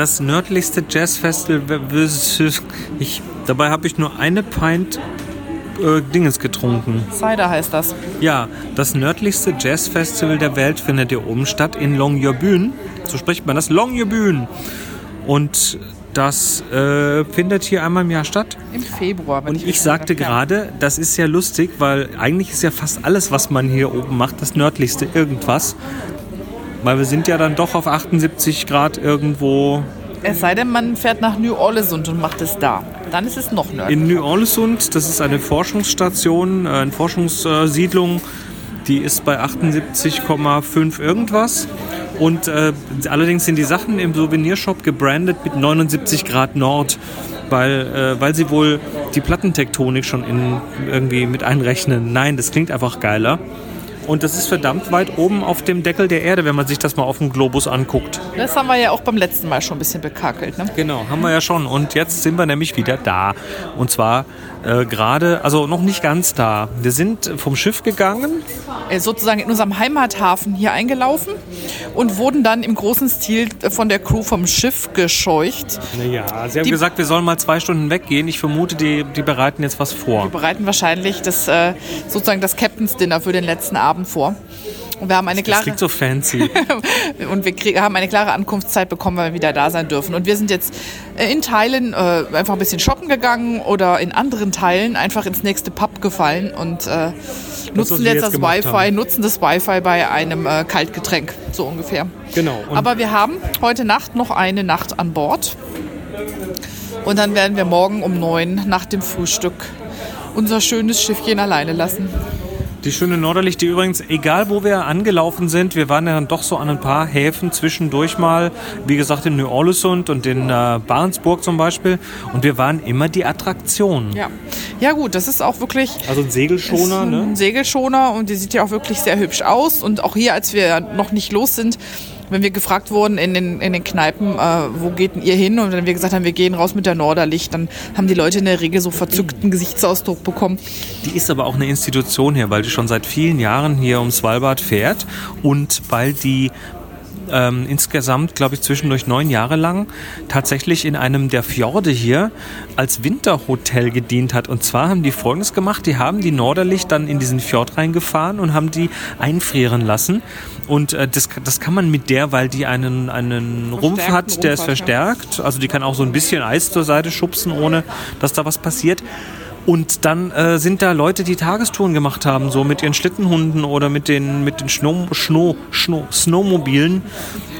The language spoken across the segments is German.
das nördlichste Jazzfestival. Ich, dabei habe ich nur eine Pint äh, Dinges getrunken. Cider heißt das. Ja, das nördlichste Jazzfestival der Welt findet hier oben statt in Longyearbyen. So spricht man das, Longyearbyen. Und das äh, findet hier einmal im Jahr statt. Im Februar. Und ich, ich sagte gerade, das ist ja lustig, weil eigentlich ist ja fast alles, was man hier oben macht, das nördlichste irgendwas. Weil wir sind ja dann doch auf 78 Grad irgendwo. Es sei denn, man fährt nach New Orleans und macht es da. Dann ist es noch nördlicher. In New Orleans, das ist eine Forschungsstation, äh, eine Forschungssiedlung, die ist bei 78,5 irgendwas. Und äh, allerdings sind die Sachen im Souvenirshop gebrandet mit 79 Grad Nord, weil, äh, weil sie wohl die Plattentektonik schon in, irgendwie mit einrechnen. Nein, das klingt einfach geiler. Und das ist verdammt weit oben auf dem Deckel der Erde, wenn man sich das mal auf dem Globus anguckt. Das haben wir ja auch beim letzten Mal schon ein bisschen bekakelt. Ne? Genau, haben wir ja schon. Und jetzt sind wir nämlich wieder da. Und zwar äh, gerade, also noch nicht ganz da. Wir sind vom Schiff gegangen. Äh, sozusagen in unserem Heimathafen hier eingelaufen und wurden dann im großen Stil von der Crew vom Schiff gescheucht. Naja, sie haben die, gesagt, wir sollen mal zwei Stunden weggehen. Ich vermute, die, die bereiten jetzt was vor. Die bereiten wahrscheinlich das, äh, sozusagen das Captain's Dinner für den letzten Abend vor. Und wir haben eine klare. Das klingt so fancy. und wir krieg, haben eine klare Ankunftszeit bekommen, weil wir wieder da sein dürfen. Und wir sind jetzt äh, in Teilen äh, einfach ein bisschen shoppen gegangen oder in anderen Teilen einfach ins nächste Pub gefallen und äh, nutzen jetzt, jetzt das Wi-Fi, haben. nutzen das Wi-Fi bei einem äh, Kaltgetränk, so ungefähr. Genau. Aber wir haben heute Nacht noch eine Nacht an Bord. Und dann werden wir morgen um neun nach dem Frühstück unser schönes Schiffchen alleine lassen. Die schöne Norderlicht, die übrigens, egal wo wir angelaufen sind, wir waren ja dann doch so an ein paar Häfen zwischendurch mal, wie gesagt in New Orleans und in äh, Barentsburg zum Beispiel. Und wir waren immer die Attraktion. Ja. ja gut, das ist auch wirklich... Also ein Segelschoner, ein ne? Ein Segelschoner und die sieht ja auch wirklich sehr hübsch aus. Und auch hier, als wir noch nicht los sind, wenn wir gefragt wurden in den, in den Kneipen, äh, wo geht denn ihr hin? Und wenn wir gesagt haben, wir gehen raus mit der Norderlicht, dann haben die Leute in der Regel so verzückten Gesichtsausdruck bekommen. Die ist aber auch eine Institution hier, weil die schon seit vielen Jahren hier ums Svalbard fährt und weil die ähm, insgesamt, glaube ich, zwischendurch neun Jahre lang tatsächlich in einem der Fjorde hier als Winterhotel gedient hat. Und zwar haben die Folgendes gemacht, die haben die Norderlicht dann in diesen Fjord reingefahren und haben die einfrieren lassen. Und äh, das, das kann man mit der, weil die einen, einen Rumpf hat, der ist verstärkt. Also die kann auch so ein bisschen Eis zur Seite schubsen, ohne dass da was passiert. Und dann äh, sind da Leute, die Tagestouren gemacht haben, so mit ihren Schlittenhunden oder mit den, mit den Schno, Schno, Schno, Snowmobilen.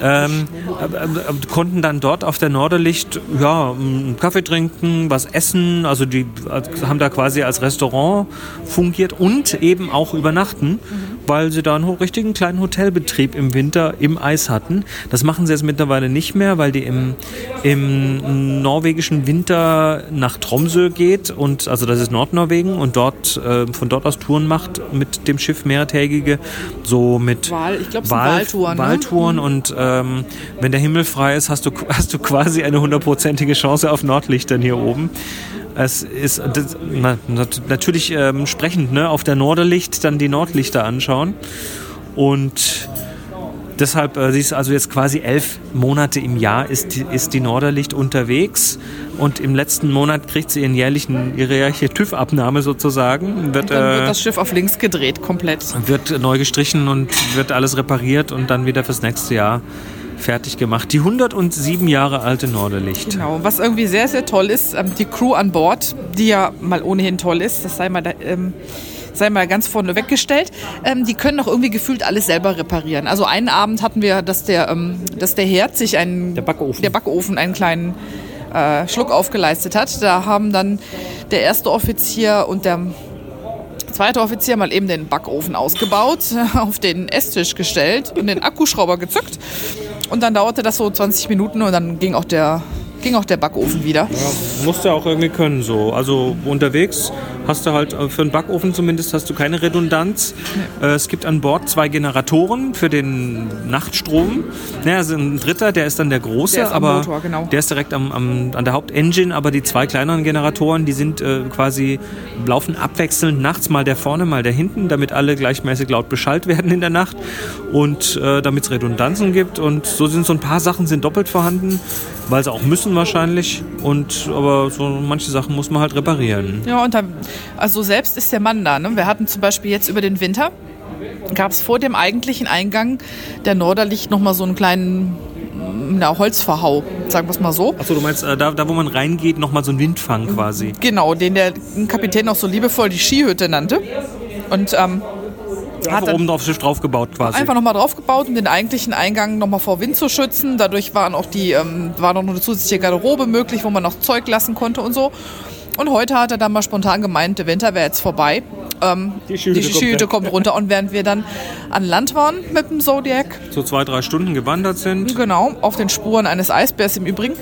Ähm, äh, konnten dann dort auf der Norderlicht ja, einen Kaffee trinken, was essen. Also die äh, haben da quasi als Restaurant fungiert und eben auch übernachten, mhm. Weil sie da einen richtigen kleinen Hotelbetrieb im Winter im Eis hatten. Das machen sie jetzt mittlerweile nicht mehr, weil die im, im norwegischen Winter nach Tromsø geht und also das ist Nordnorwegen und dort äh, von dort aus Touren macht mit dem Schiff mehrtägige, so mit Wahl, ich glaub, Wahl, Wahltouren, ne? Wahltouren ne? und ähm, wenn der Himmel frei ist, hast du, hast du quasi eine hundertprozentige Chance auf Nordlichtern hier oben. Es ist das, na, natürlich ähm, sprechend, ne? auf der Norderlicht dann die Nordlichter anschauen und deshalb, äh, sie ist also jetzt quasi elf Monate im Jahr ist, ist die Norderlicht unterwegs und im letzten Monat kriegt sie ihren jährlichen, ihre jährliche TÜV-Abnahme sozusagen. Wird, dann wird äh, das Schiff auf links gedreht, komplett. Wird neu gestrichen und wird alles repariert und dann wieder fürs nächste Jahr fertig gemacht. Die 107 Jahre alte Norderlicht. Genau, was irgendwie sehr, sehr toll ist, ähm, die Crew an Bord, die ja mal ohnehin toll ist, das sei mal da, ähm, sei mal ganz vorne weggestellt, ähm, die können doch irgendwie gefühlt alles selber reparieren. Also einen Abend hatten wir, dass der, ähm, dass der Herd sich einen, der Backofen, der Backofen einen kleinen äh, Schluck aufgeleistet hat. Da haben dann der erste Offizier und der zweite Offizier mal eben den Backofen ausgebaut, auf den Esstisch gestellt und den Akkuschrauber gezückt. Und dann dauerte das so 20 Minuten und dann ging auch der ging auch der Backofen wieder. Ja, musst du auch irgendwie können so. Also unterwegs hast du halt äh, für einen Backofen zumindest hast du keine Redundanz. Ja. Äh, es gibt an Bord zwei Generatoren für den Nachtstrom. Naja, also ein dritter, der ist dann der große, der aber Motor, genau. der ist direkt am, am, an der Hauptengine, aber die zwei kleineren Generatoren, die sind äh, quasi laufen abwechselnd nachts mal der vorne, mal der hinten, damit alle gleichmäßig laut beschallt werden in der Nacht und äh, damit es Redundanzen gibt und so sind so ein paar Sachen sind doppelt vorhanden weil sie auch müssen wahrscheinlich. Und aber so manche Sachen muss man halt reparieren. Ja, und dann, also selbst ist der Mann da. Ne? Wir hatten zum Beispiel jetzt über den Winter, gab es vor dem eigentlichen Eingang der Norderlicht nochmal so einen kleinen na, Holzverhau, sagen wir es mal so. Achso, du meinst, äh, da, da wo man reingeht, nochmal so ein Windfang quasi. Genau, den der Kapitän auch so liebevoll die Skihütte nannte. Und ähm, hat oben drauf Schiff draufgebaut quasi. Einfach nochmal draufgebaut, um den eigentlichen Eingang nochmal vor Wind zu schützen. Dadurch waren auch die, ähm, war noch eine zusätzliche Garderobe möglich, wo man noch Zeug lassen konnte und so. Und heute hat er dann mal spontan gemeint, der Winter wäre jetzt vorbei. Ähm, die Skihütte kommt, kommt, runter. Und während wir dann an Land waren mit dem Zodiac. So zwei, drei Stunden gewandert sind. Genau, auf den Spuren eines Eisbärs im Übrigen.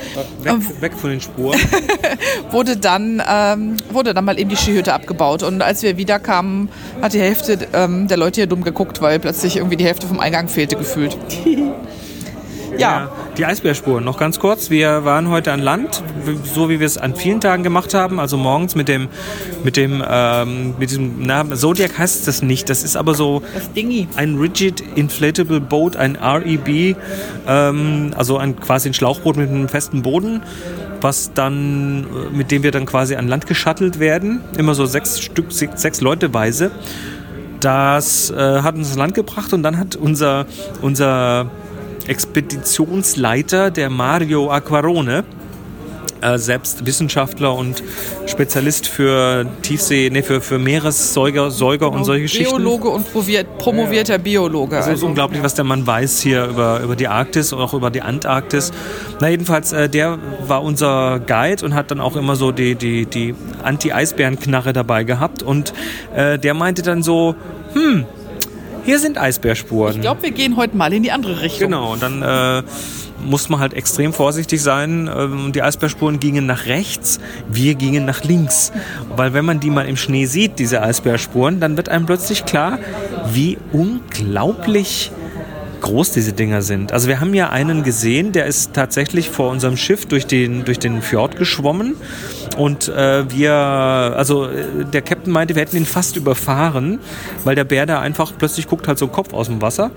Weg, ähm, weg von den Spuren. wurde, dann, ähm, wurde dann mal eben die Skihütte abgebaut. Und als wir wiederkamen, hat die Hälfte ähm, der Leute hier dumm geguckt, weil plötzlich irgendwie die Hälfte vom Eingang fehlte gefühlt. Ja. Die Eisbärspuren, noch ganz kurz. Wir waren heute an Land, so wie wir es an vielen Tagen gemacht haben. Also morgens mit dem, mit dem, ähm, mit diesem, na, Zodiac heißt das nicht. Das ist aber so ein Rigid Inflatable Boat, ein REB, ähm, also ein, quasi ein Schlauchboot mit einem festen Boden was dann, mit dem wir dann quasi an Land geschattelt werden. Immer so sechs Stück, sechs, Leute weise. Das äh, hat uns ans Land gebracht und dann hat unser, unser Expeditionsleiter, der Mario Aquarone, äh, selbst Wissenschaftler und Spezialist für Tiefsee, nee, für, für Meeressäuger Säuger genau, und solche Geschichten. Biologe und promovierter ja. Biologe. Also, also, ist unglaublich, was der Mann weiß hier über, über die Arktis und auch über die Antarktis. Na, jedenfalls, äh, der war unser Guide und hat dann auch immer so die, die, die Anti-Eisbären-Knarre dabei gehabt. Und äh, der meinte dann so, hm, hier sind Eisbärspuren. Ich glaube, wir gehen heute mal in die andere Richtung. Genau, und dann äh, muss man halt extrem vorsichtig sein. Ähm, die Eisbärspuren gingen nach rechts, wir gingen nach links. Weil wenn man die mal im Schnee sieht, diese Eisbärspuren, dann wird einem plötzlich klar, wie unglaublich groß diese Dinger sind. Also wir haben ja einen gesehen, der ist tatsächlich vor unserem Schiff durch den, durch den Fjord geschwommen und äh, wir, also äh, der Captain meinte, wir hätten ihn fast überfahren, weil der Bär da einfach plötzlich guckt halt so Kopf aus dem Wasser.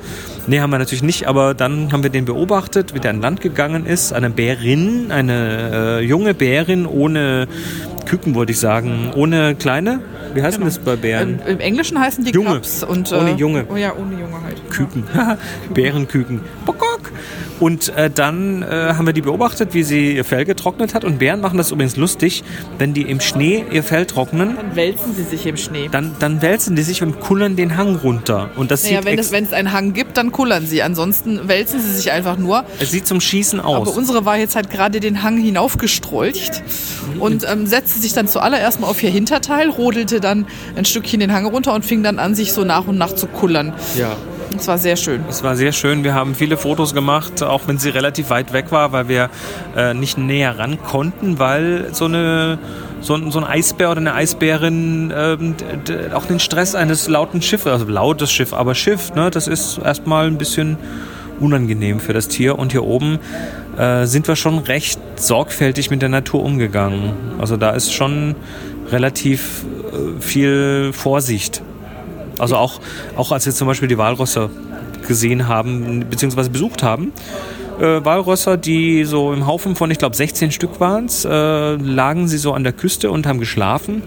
Nee, haben wir natürlich nicht, aber dann haben wir den beobachtet, wie der an Land gegangen ist. Eine Bärin, eine äh, junge Bärin ohne Küken, wollte ich sagen, ohne kleine wie heißen genau. das bei Bären? Im, Im, Englischen heißen die Junge. Cubs. Und, äh, ohne Junge. Oh ja, ohne Junge halt. Küken. Bärenküken. Bokok. Und äh, dann äh, haben wir die beobachtet, wie sie ihr Fell getrocknet hat. Und Bären machen das übrigens lustig, wenn die im Schnee ihr Fell trocknen. Dann wälzen sie sich im Schnee. Dann, dann wälzen die sich und kullern den Hang runter. Und das naja, sieht wenn es, wenn es einen Hang gibt, dann kullern sie. Ansonsten wälzen sie sich einfach nur. Es sieht zum Schießen aus. Aber unsere war jetzt halt gerade den Hang hinaufgestrolcht und ähm, setzte sich dann zuallererst mal auf ihr Hinterteil, rodelte dann ein Stückchen den Hang runter und fing dann an, sich so nach und nach zu kullern. Ja. Es war sehr schön. Es war sehr schön. Wir haben viele Fotos gemacht, auch wenn sie relativ weit weg war, weil wir äh, nicht näher ran konnten, weil so eine so ein, so ein Eisbär oder eine Eisbärin ähm, auch den Stress eines lauten Schiffes, also lautes Schiff, aber Schiff, ne, das ist erstmal ein bisschen unangenehm für das Tier. Und hier oben äh, sind wir schon recht sorgfältig mit der Natur umgegangen. Also da ist schon relativ äh, viel Vorsicht. Also auch, auch als wir zum Beispiel die Walrösser gesehen haben, beziehungsweise besucht haben, äh, Walrösser, die so im Haufen von, ich glaube, 16 Stück waren es, äh, lagen sie so an der Küste und haben geschlafen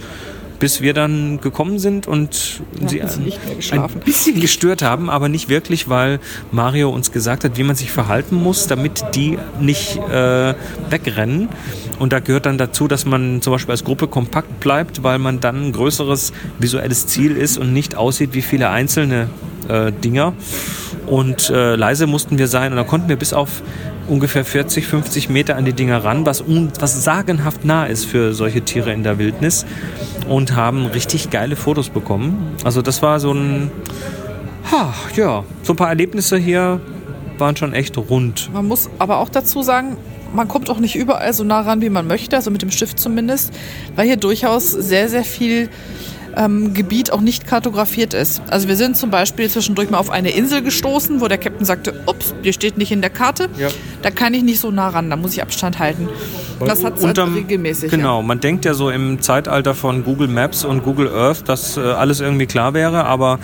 bis wir dann gekommen sind und ja, sie ein, ein, bisschen gestört haben, aber nicht wirklich, weil Mario uns gesagt hat, wie man sich verhalten muss, damit die nicht äh, wegrennen. Und da gehört dann dazu, dass man zum Beispiel als Gruppe kompakt bleibt, weil man dann ein größeres visuelles Ziel ist und nicht aussieht wie viele einzelne äh, Dinger. Und äh, leise mussten wir sein und da konnten wir bis auf ungefähr 40, 50 Meter an die Dinger ran, was, was sagenhaft nah ist für solche Tiere in der Wildnis und haben richtig geile Fotos bekommen. Also das war so ein, ha, ja, so ein paar Erlebnisse hier waren schon echt rund. Man muss aber auch dazu sagen, man kommt auch nicht überall so nah ran, wie man möchte, also mit dem Schiff zumindest, weil hier durchaus sehr, sehr viel ähm, Gebiet auch nicht kartografiert ist. Also wir sind zum Beispiel zwischendurch mal auf eine Insel gestoßen, wo der Captain sagte, ups, die steht nicht in der Karte, ja. da kann ich nicht so nah ran, da muss ich Abstand halten. Das hat es halt regelmäßig. Genau, ja. man denkt ja so im Zeitalter von Google Maps und Google Earth, dass äh, alles irgendwie klar wäre, aber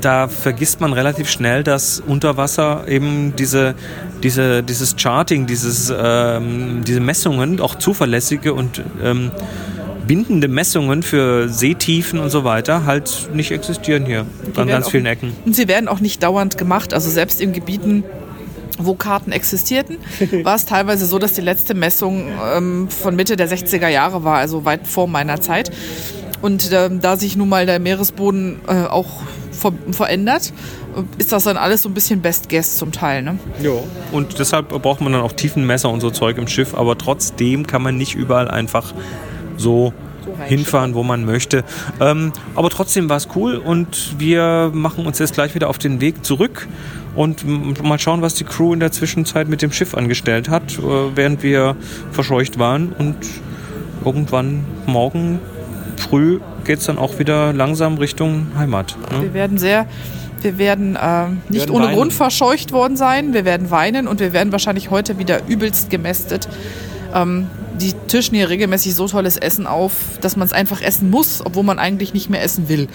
da vergisst man relativ schnell, dass unter Wasser eben diese, diese, dieses Charting, dieses, ähm, diese Messungen, auch zuverlässige und ähm, bindende Messungen für Seetiefen und so weiter halt nicht existieren hier an ganz vielen Ecken. Und sie werden auch nicht dauernd gemacht. Also selbst in Gebieten, wo Karten existierten, war es teilweise so, dass die letzte Messung ähm, von Mitte der 60er Jahre war, also weit vor meiner Zeit. Und ähm, da sich nun mal der Meeresboden äh, auch ver verändert, ist das dann alles so ein bisschen Best Guess zum Teil. Ne? Ja. Und deshalb braucht man dann auch Tiefenmesser und so Zeug im Schiff, aber trotzdem kann man nicht überall einfach so hinfahren, wo man möchte. Ähm, aber trotzdem war es cool und wir machen uns jetzt gleich wieder auf den Weg zurück und mal schauen, was die Crew in der Zwischenzeit mit dem Schiff angestellt hat, äh, während wir verscheucht waren. Und irgendwann morgen früh geht es dann auch wieder langsam Richtung Heimat. Ne? Wir werden sehr wir werden äh, nicht werden ohne weinen. Grund verscheucht worden sein. Wir werden weinen und wir werden wahrscheinlich heute wieder übelst gemästet. Ähm, die tischen hier regelmäßig so tolles Essen auf, dass man es einfach essen muss, obwohl man eigentlich nicht mehr essen will.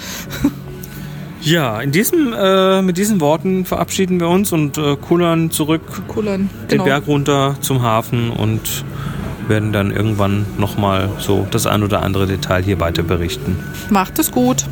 ja, in diesem, äh, mit diesen Worten verabschieden wir uns und äh, kullern zurück kullern, den genau. Berg runter zum Hafen und werden dann irgendwann nochmal so das ein oder andere Detail hier weiter berichten. Macht es gut.